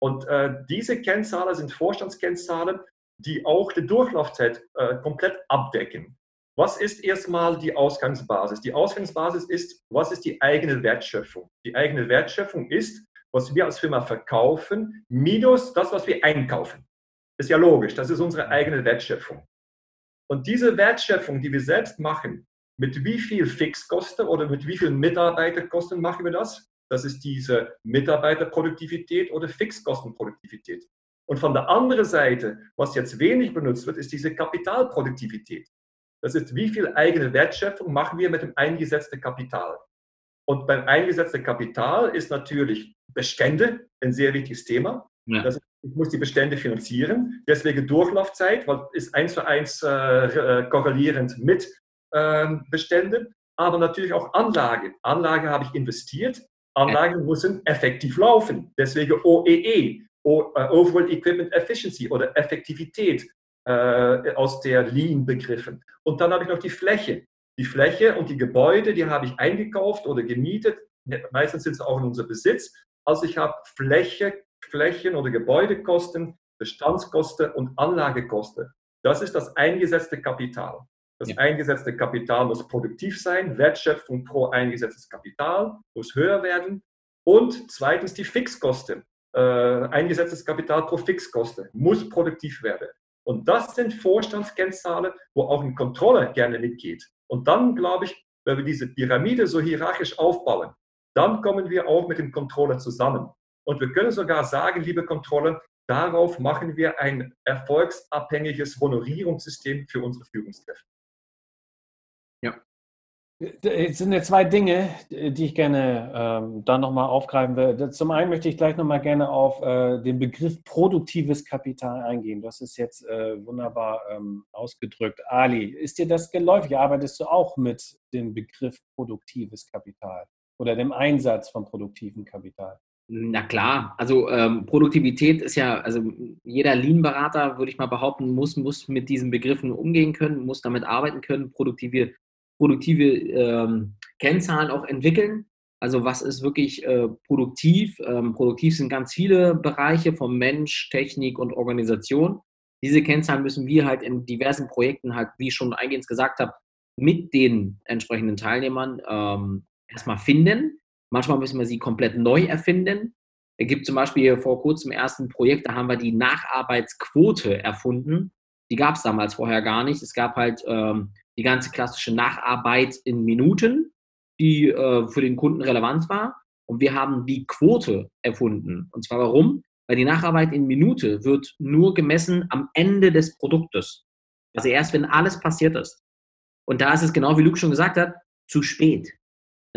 Und äh, diese Kennzahlen sind Vorstandskennzahlen, die auch die Durchlaufzeit äh, komplett abdecken. Was ist erstmal die Ausgangsbasis? Die Ausgangsbasis ist, was ist die eigene Wertschöpfung? Die eigene Wertschöpfung ist, was wir als Firma verkaufen, minus das, was wir einkaufen. Ist ja logisch, das ist unsere eigene Wertschöpfung. Und diese Wertschöpfung, die wir selbst machen, mit wie viel Fixkosten oder mit wie viel Mitarbeiterkosten machen wir das? Das ist diese Mitarbeiterproduktivität oder Fixkostenproduktivität. Und von der anderen Seite, was jetzt wenig benutzt wird, ist diese Kapitalproduktivität. Das ist, wie viel eigene Wertschöpfung machen wir mit dem eingesetzten Kapital? Und beim eingesetzten Kapital ist natürlich Bestände ein sehr wichtiges Thema. Ja. Das, ich muss die Bestände finanzieren. Deswegen Durchlaufzeit, weil ist eins zu eins äh, äh korrelierend mit äh, Beständen. Aber natürlich auch Anlage. Anlage habe ich investiert. Anlagen müssen effektiv laufen. Deswegen OEE, äh, Overall Equipment Efficiency oder Effektivität äh, aus der Lean begriffen. Und dann habe ich noch die Fläche. Die Fläche und die Gebäude, die habe ich eingekauft oder gemietet. Meistens sind sie auch in unserem Besitz. Also ich habe Fläche, Flächen- oder Gebäudekosten, Bestandskosten und Anlagekosten. Das ist das eingesetzte Kapital. Das ja. eingesetzte Kapital muss produktiv sein, Wertschöpfung pro eingesetztes Kapital muss höher werden. Und zweitens die Fixkosten. Äh, eingesetztes Kapital pro Fixkosten muss produktiv werden. Und das sind Vorstandskennzahlen, wo auch ein Controller gerne mitgeht. Und dann, glaube ich, wenn wir diese Pyramide so hierarchisch aufbauen, dann kommen wir auch mit dem Controller zusammen. Und wir können sogar sagen, liebe Controller, darauf machen wir ein erfolgsabhängiges Honorierungssystem für unsere Führungskräfte. Es sind ja zwei Dinge, die ich gerne ähm, da nochmal aufgreifen will. Zum einen möchte ich gleich nochmal gerne auf äh, den Begriff produktives Kapital eingehen. Das ist jetzt äh, wunderbar ähm, ausgedrückt. Ali, ist dir das geläufig? Arbeitest du auch mit dem Begriff produktives Kapital oder dem Einsatz von produktivem Kapital? Na klar, also ähm, Produktivität ist ja, also jeder Lean-Berater, würde ich mal behaupten, muss, muss mit diesen Begriffen umgehen können, muss damit arbeiten können. Produktive produktive ähm, Kennzahlen auch entwickeln. Also was ist wirklich äh, produktiv? Ähm, produktiv sind ganz viele Bereiche vom Mensch, Technik und Organisation. Diese Kennzahlen müssen wir halt in diversen Projekten halt, wie ich schon eingehend gesagt habe, mit den entsprechenden Teilnehmern ähm, erstmal finden. Manchmal müssen wir sie komplett neu erfinden. Es gibt zum Beispiel vor kurzem ersten Projekt, da haben wir die Nacharbeitsquote erfunden. Die gab es damals vorher gar nicht. Es gab halt ähm, die ganze klassische Nacharbeit in Minuten, die äh, für den Kunden relevant war. Und wir haben die Quote erfunden. Und zwar warum? Weil die Nacharbeit in Minute wird nur gemessen am Ende des Produktes. Also erst, wenn alles passiert ist. Und da ist es genau, wie Luke schon gesagt hat, zu spät.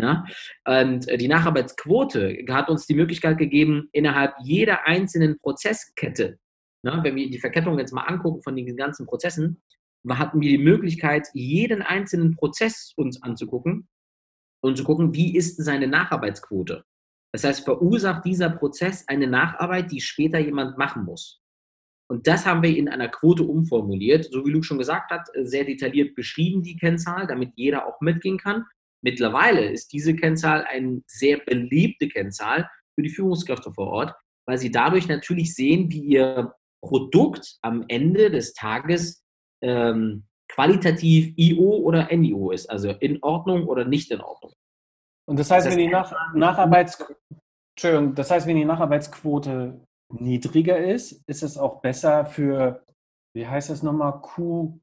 Ja? Und äh, die Nacharbeitsquote hat uns die Möglichkeit gegeben, innerhalb jeder einzelnen Prozesskette, ne, wenn wir die Verkettung jetzt mal angucken von den ganzen Prozessen, hatten wir die Möglichkeit, jeden einzelnen Prozess uns anzugucken und zu gucken, wie ist seine Nacharbeitsquote. Das heißt, verursacht dieser Prozess eine Nacharbeit, die später jemand machen muss. Und das haben wir in einer Quote umformuliert, so wie Luke schon gesagt hat, sehr detailliert beschrieben, die Kennzahl, damit jeder auch mitgehen kann. Mittlerweile ist diese Kennzahl eine sehr beliebte Kennzahl für die Führungskräfte vor Ort, weil sie dadurch natürlich sehen, wie ihr Produkt am Ende des Tages ähm, qualitativ IO oder NIO ist, also in Ordnung oder nicht in Ordnung. Und das heißt, das wenn die Nach Nacharbeits Entschuldigung, das heißt, wenn die Nacharbeitsquote niedriger ist, ist es auch besser für, wie heißt das nochmal, Q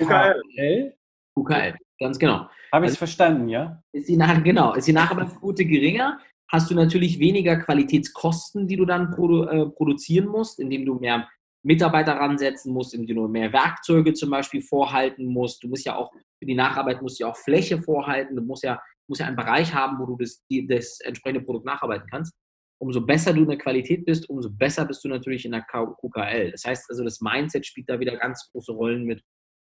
QKL? QKL, ganz genau. Habe ich es also, verstanden, ja? Ist die Nach genau, ist die Nacharbeitsquote geringer, hast du natürlich weniger Qualitätskosten, die du dann produ äh, produzieren musst, indem du mehr Mitarbeiter ransetzen musst, indem du mehr Werkzeuge zum Beispiel vorhalten musst. Du musst ja auch für die Nacharbeit musst du ja auch Fläche vorhalten. Du musst ja, musst ja einen Bereich haben, wo du das, das entsprechende Produkt nacharbeiten kannst. Umso besser du in der Qualität bist, umso besser bist du natürlich in der QKL. Das heißt also, das Mindset spielt da wieder ganz große Rollen mit.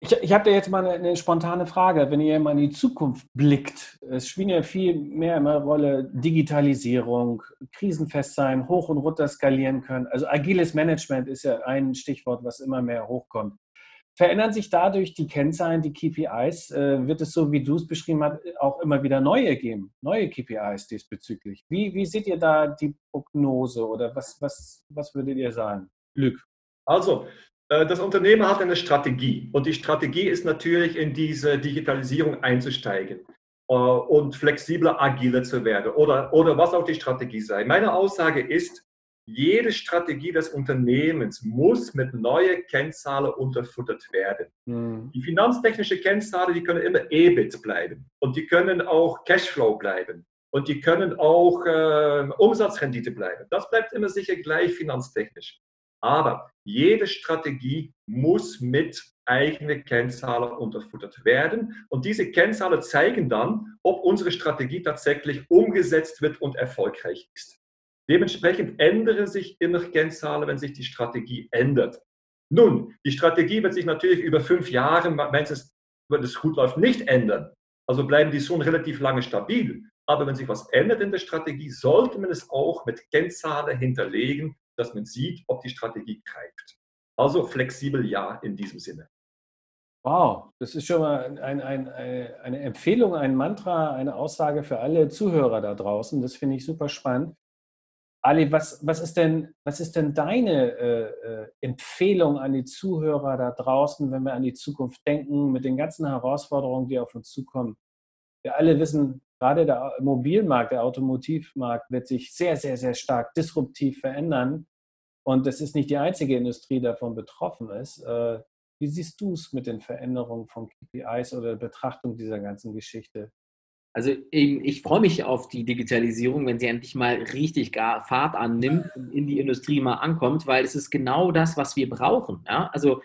Ich, ich habe da jetzt mal eine, eine, spontane Frage. Wenn ihr mal in die Zukunft blickt, es spielt ja viel mehr eine Rolle Digitalisierung, krisenfest sein, hoch und runter skalieren können. Also agiles Management ist ja ein Stichwort, was immer mehr hochkommt. Verändern sich dadurch die Kennzahlen, die KPIs? Äh, wird es so, wie du es beschrieben hast, auch immer wieder neue geben, neue KPIs diesbezüglich? Wie, wie seht ihr da die Prognose oder was, was, was würdet ihr sagen? Glück. Also, das Unternehmen hat eine Strategie und die Strategie ist natürlich in diese Digitalisierung einzusteigen äh, und flexibler, agiler zu werden oder, oder was auch die Strategie sei. Meine Aussage ist, jede Strategie des Unternehmens muss mit neuen Kennzahlen unterfüttert werden. Mhm. Die finanztechnische Kennzahlen, die können immer EBIT bleiben und die können auch Cashflow bleiben und die können auch äh, Umsatzrendite bleiben. Das bleibt immer sicher gleich finanztechnisch. Aber jede Strategie muss mit eigene Kennzahlen unterfuttert werden. Und diese Kennzahlen zeigen dann, ob unsere Strategie tatsächlich umgesetzt wird und erfolgreich ist. Dementsprechend ändern sich immer Kennzahlen, wenn sich die Strategie ändert. Nun, die Strategie wird sich natürlich über fünf Jahre, wenn es, wenn es gut läuft, nicht ändern. Also bleiben die schon relativ lange stabil. Aber wenn sich was ändert in der Strategie, sollte man es auch mit Kennzahlen hinterlegen, dass man sieht, ob die Strategie greift. Also flexibel ja in diesem Sinne. Wow, das ist schon mal ein, ein, eine Empfehlung, ein Mantra, eine Aussage für alle Zuhörer da draußen. Das finde ich super spannend. Ali, was, was, ist, denn, was ist denn deine äh, äh, Empfehlung an die Zuhörer da draußen, wenn wir an die Zukunft denken, mit den ganzen Herausforderungen, die auf uns zukommen? Wir alle wissen, gerade der Mobilmarkt, der Automotivmarkt wird sich sehr, sehr, sehr stark disruptiv verändern. Und es ist nicht die einzige Industrie, die davon betroffen ist. Äh, wie siehst du es mit den Veränderungen von KPIs oder der Betrachtung dieser ganzen Geschichte? Also ich freue mich auf die Digitalisierung, wenn sie endlich mal richtig Fahrt annimmt und in die Industrie mal ankommt, weil es ist genau das, was wir brauchen. Also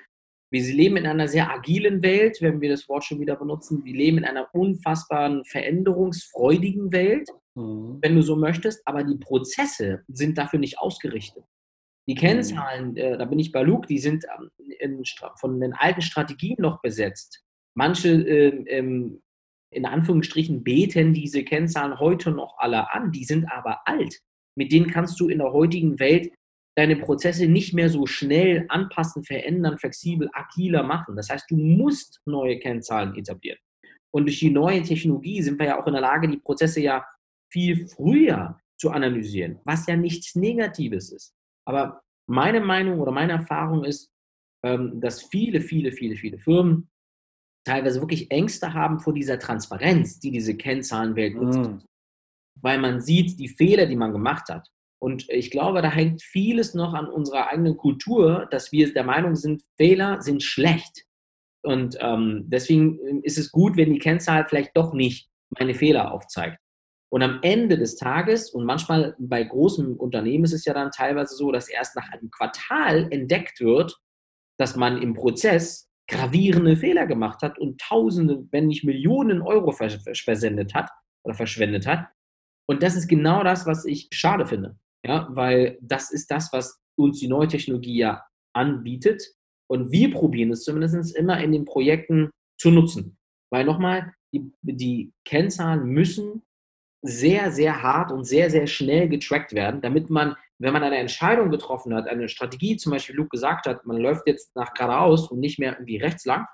wir leben in einer sehr agilen Welt, wenn wir das Wort schon wieder benutzen. Wir leben in einer unfassbaren, veränderungsfreudigen Welt, mhm. wenn du so möchtest, aber die Prozesse sind dafür nicht ausgerichtet. Die mhm. Kennzahlen, äh, da bin ich bei Luke, die sind ähm, in, von den alten Strategien noch besetzt. Manche, äh, ähm, in Anführungsstrichen, beten diese Kennzahlen heute noch alle an, die sind aber alt. Mit denen kannst du in der heutigen Welt deine Prozesse nicht mehr so schnell anpassen, verändern, flexibel, agiler machen. Das heißt, du musst neue Kennzahlen etablieren. Und durch die neue Technologie sind wir ja auch in der Lage, die Prozesse ja viel früher zu analysieren, was ja nichts Negatives ist. Aber meine Meinung oder meine Erfahrung ist, ähm, dass viele, viele, viele, viele Firmen teilweise wirklich Ängste haben vor dieser Transparenz, die diese Kennzahlenwelt nutzt. Mm. Weil man sieht die Fehler, die man gemacht hat. Und ich glaube, da hängt vieles noch an unserer eigenen Kultur, dass wir der Meinung sind, Fehler sind schlecht. Und ähm, deswegen ist es gut, wenn die Kennzahl vielleicht doch nicht meine Fehler aufzeigt. Und am Ende des Tages, und manchmal bei großen Unternehmen ist es ja dann teilweise so, dass erst nach einem Quartal entdeckt wird, dass man im Prozess gravierende Fehler gemacht hat und Tausende, wenn nicht Millionen Euro versendet hat oder verschwendet hat. Und das ist genau das, was ich schade finde. Ja, weil das ist das, was uns die neue Technologie ja anbietet. Und wir probieren es zumindest immer in den Projekten zu nutzen. Weil nochmal, die, die Kennzahlen müssen sehr, sehr hart und sehr, sehr schnell getrackt werden, damit man, wenn man eine Entscheidung getroffen hat, eine Strategie, zum Beispiel Luke gesagt hat, man läuft jetzt nach geradeaus und nicht mehr irgendwie rechts lang,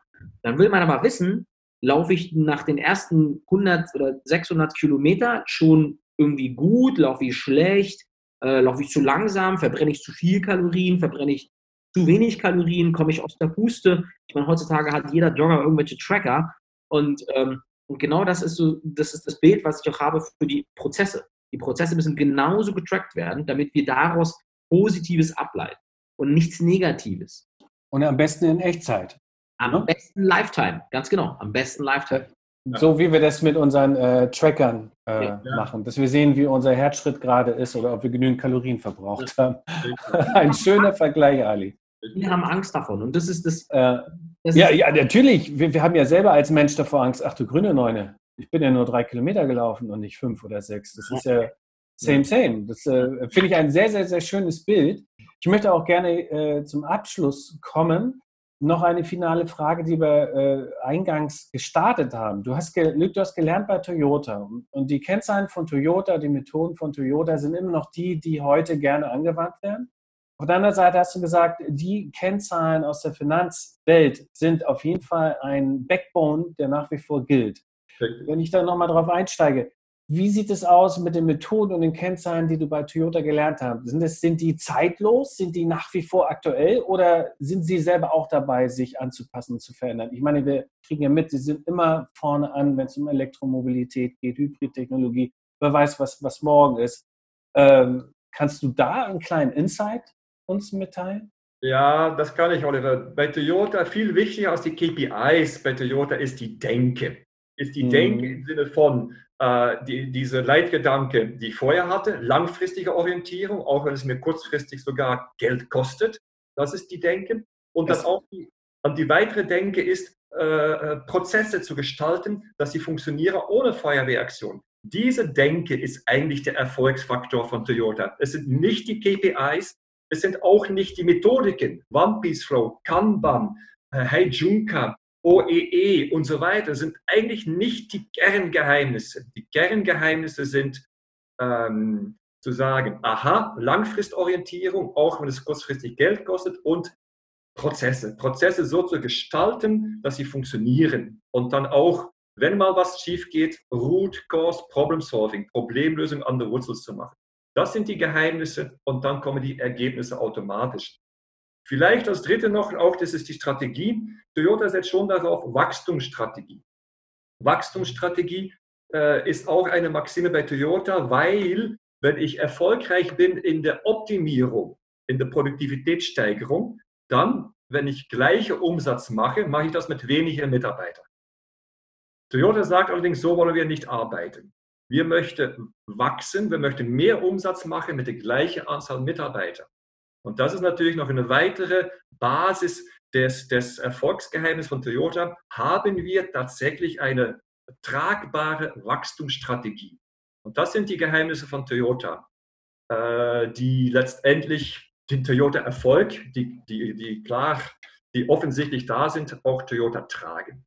dann will man aber wissen, laufe ich nach den ersten 100 oder 600 Kilometer schon irgendwie gut, laufe ich schlecht, äh, laufe ich zu langsam, verbrenne ich zu viel Kalorien, verbrenne ich zu wenig Kalorien, komme ich aus der Puste. Ich meine, heutzutage hat jeder Jogger irgendwelche Tracker und, ähm, und genau das ist so, das ist das Bild, was ich auch habe für die Prozesse. Die Prozesse müssen genauso getrackt werden, damit wir daraus Positives ableiten und nichts Negatives. Und am besten in Echtzeit. Am ne? besten Lifetime, ganz genau, am besten Lifetime. So wie wir das mit unseren äh, Trackern äh, ja. machen, dass wir sehen, wie unser Herzschritt gerade ist oder ob wir genügend Kalorien verbraucht haben. Ein schöner Vergleich, Ali. Wir haben Angst davon und das ist das. Äh, das ja, ist ja, natürlich. Wir, wir, haben ja selber als Mensch davor Angst. Ach du grüne Neune, ich bin ja nur drei Kilometer gelaufen und nicht fünf oder sechs. Das ist ja same, same. Das äh, finde ich ein sehr, sehr, sehr schönes Bild. Ich möchte auch gerne äh, zum Abschluss kommen noch eine finale Frage, die wir äh, eingangs gestartet haben. Du hast, du hast gelernt bei Toyota und die Kennzahlen von Toyota, die Methoden von Toyota sind immer noch die, die heute gerne angewandt werden. Auf der anderen Seite hast du gesagt, die Kennzahlen aus der Finanzwelt sind auf jeden Fall ein Backbone, der nach wie vor gilt. Wenn ich da nochmal drauf einsteige, wie sieht es aus mit den Methoden und den Kennzahlen, die du bei Toyota gelernt hast? Sind, das, sind die zeitlos? Sind die nach wie vor aktuell? Oder sind sie selber auch dabei, sich anzupassen und zu verändern? Ich meine, wir kriegen ja mit, sie sind immer vorne an, wenn es um Elektromobilität geht, Hybridtechnologie. Wer weiß, was, was morgen ist. Ähm, kannst du da einen kleinen Insight uns mitteilen? Ja, das kann ich, Oliver. Bei Toyota viel wichtiger als die KPIs bei Toyota ist die Denke. Ist die mhm. Denke im Sinne von, die, diese Leitgedanke, die ich vorher hatte, langfristige Orientierung, auch wenn es mir kurzfristig sogar Geld kostet. Das ist die Denke. Und das auch die, Und die weitere Denke ist, äh, äh, Prozesse zu gestalten, dass sie funktionieren ohne Feuerwehrreaktion. Diese Denke ist eigentlich der Erfolgsfaktor von Toyota. Es sind nicht die KPIs, es sind auch nicht die Methodiken, One Piece Flow, Kanban, äh, Heijunka, OEE und so weiter, sind eigentlich nicht die Kerngeheimnisse. Die Kerngeheimnisse sind ähm, zu sagen, aha, Langfristorientierung, auch wenn es kurzfristig Geld kostet und Prozesse. Prozesse so zu gestalten, dass sie funktionieren und dann auch, wenn mal was schief geht, Root Cause Problem Solving, Problemlösung an der Wurzel zu machen. Das sind die Geheimnisse und dann kommen die Ergebnisse automatisch. Vielleicht als dritte noch, auch das ist die Strategie. Toyota setzt schon darauf Wachstumsstrategie. Wachstumsstrategie äh, ist auch eine Maxime bei Toyota, weil wenn ich erfolgreich bin in der Optimierung, in der Produktivitätssteigerung, dann, wenn ich gleiche Umsatz mache, mache ich das mit weniger Mitarbeitern. Toyota sagt allerdings, so wollen wir nicht arbeiten. Wir möchten wachsen, wir möchten mehr Umsatz machen mit der gleichen Anzahl Mitarbeiter. Und das ist natürlich noch eine weitere Basis des, des Erfolgsgeheimnisses von Toyota. Haben wir tatsächlich eine tragbare Wachstumsstrategie? Und das sind die Geheimnisse von Toyota, äh, die letztendlich den Toyota-Erfolg, die, die, die klar, die offensichtlich da sind, auch Toyota tragen.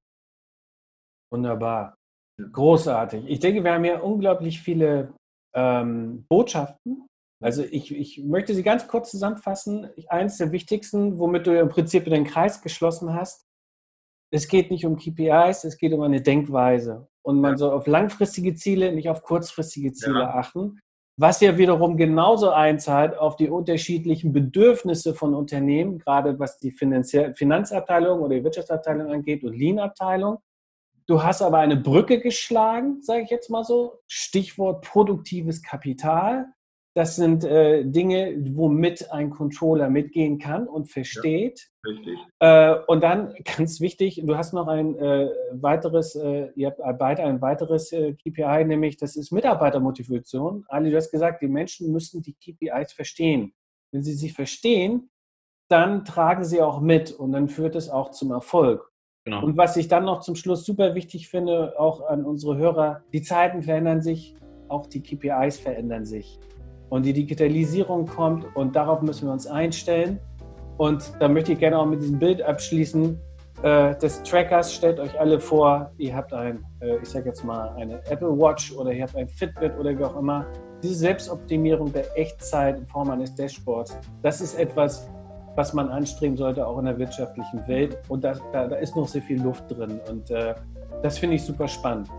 Wunderbar. Großartig. Ich denke, wir haben ja unglaublich viele ähm, Botschaften. Also ich, ich möchte sie ganz kurz zusammenfassen. Eins der wichtigsten, womit du im Prinzip den Kreis geschlossen hast. Es geht nicht um KPIs, es geht um eine Denkweise. Und man soll auf langfristige Ziele, nicht auf kurzfristige Ziele ja. achten was ja wiederum genauso einzahlt auf die unterschiedlichen Bedürfnisse von Unternehmen, gerade was die Finanzabteilung oder die Wirtschaftsabteilung angeht und Lean-Abteilung. Du hast aber eine Brücke geschlagen, sage ich jetzt mal so. Stichwort produktives Kapital. Das sind äh, Dinge, womit ein Controller mitgehen kann und versteht. Ja, richtig. Äh, und dann ganz wichtig, du hast noch ein äh, weiteres, äh, ihr habt beide ein weiteres äh, KPI, nämlich das ist Mitarbeitermotivation. Ali, du hast gesagt, die Menschen müssen die KPIs verstehen. Wenn sie sich verstehen, dann tragen sie auch mit und dann führt es auch zum Erfolg. Genau. Und was ich dann noch zum Schluss super wichtig finde, auch an unsere Hörer, die Zeiten verändern sich, auch die KPIs verändern sich und die Digitalisierung kommt und darauf müssen wir uns einstellen. Und da möchte ich gerne auch mit diesem Bild abschließen äh, des Trackers. Stellt euch alle vor, ihr habt ein, äh, ich sage jetzt mal, eine Apple Watch oder ihr habt ein Fitbit oder wie auch immer. Diese Selbstoptimierung der Echtzeit in Form eines Dashboards, das ist etwas, was man anstreben sollte, auch in der wirtschaftlichen Welt. Und da, da, da ist noch sehr viel Luft drin. Und äh, das finde ich super spannend.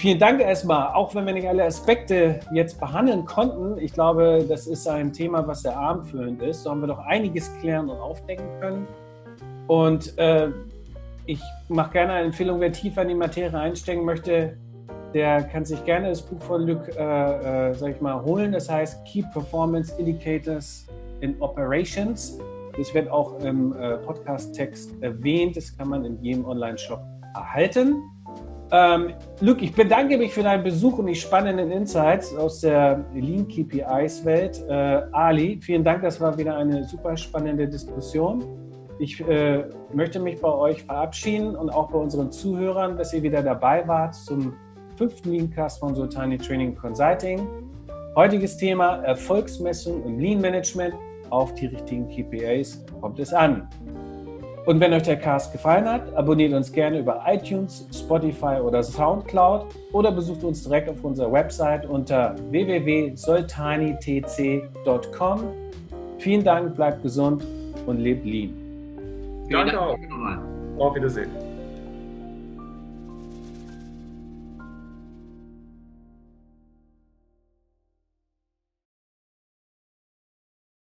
Vielen Dank erstmal, auch wenn wir nicht alle Aspekte jetzt behandeln konnten. Ich glaube, das ist ein Thema, was sehr abendfüllend ist. So haben wir doch einiges klären und aufdecken können. Und äh, ich mache gerne eine Empfehlung, wer tiefer in die Materie einsteigen möchte, der kann sich gerne das Buch von Luc, äh, äh, sag ich mal, holen. Das heißt Key Performance Indicators in Operations. Das wird auch im äh, Podcast-Text erwähnt. Das kann man in jedem Online-Shop erhalten. Ähm, Luke, ich bedanke mich für deinen Besuch und die spannenden Insights aus der Lean KPIs Welt. Äh, Ali, vielen Dank, das war wieder eine super spannende Diskussion. Ich äh, möchte mich bei euch verabschieden und auch bei unseren Zuhörern, dass ihr wieder dabei wart zum fünften Leancast von Sultani Training Consulting. Heutiges Thema Erfolgsmessung und Lean Management. Auf die richtigen KPIs kommt es an. Und wenn euch der Cast gefallen hat, abonniert uns gerne über iTunes, Spotify oder Soundcloud oder besucht uns direkt auf unserer Website unter www.soltanitc.com. Vielen Dank, bleibt gesund und lebt lean. Danke auch. Auf Wiedersehen.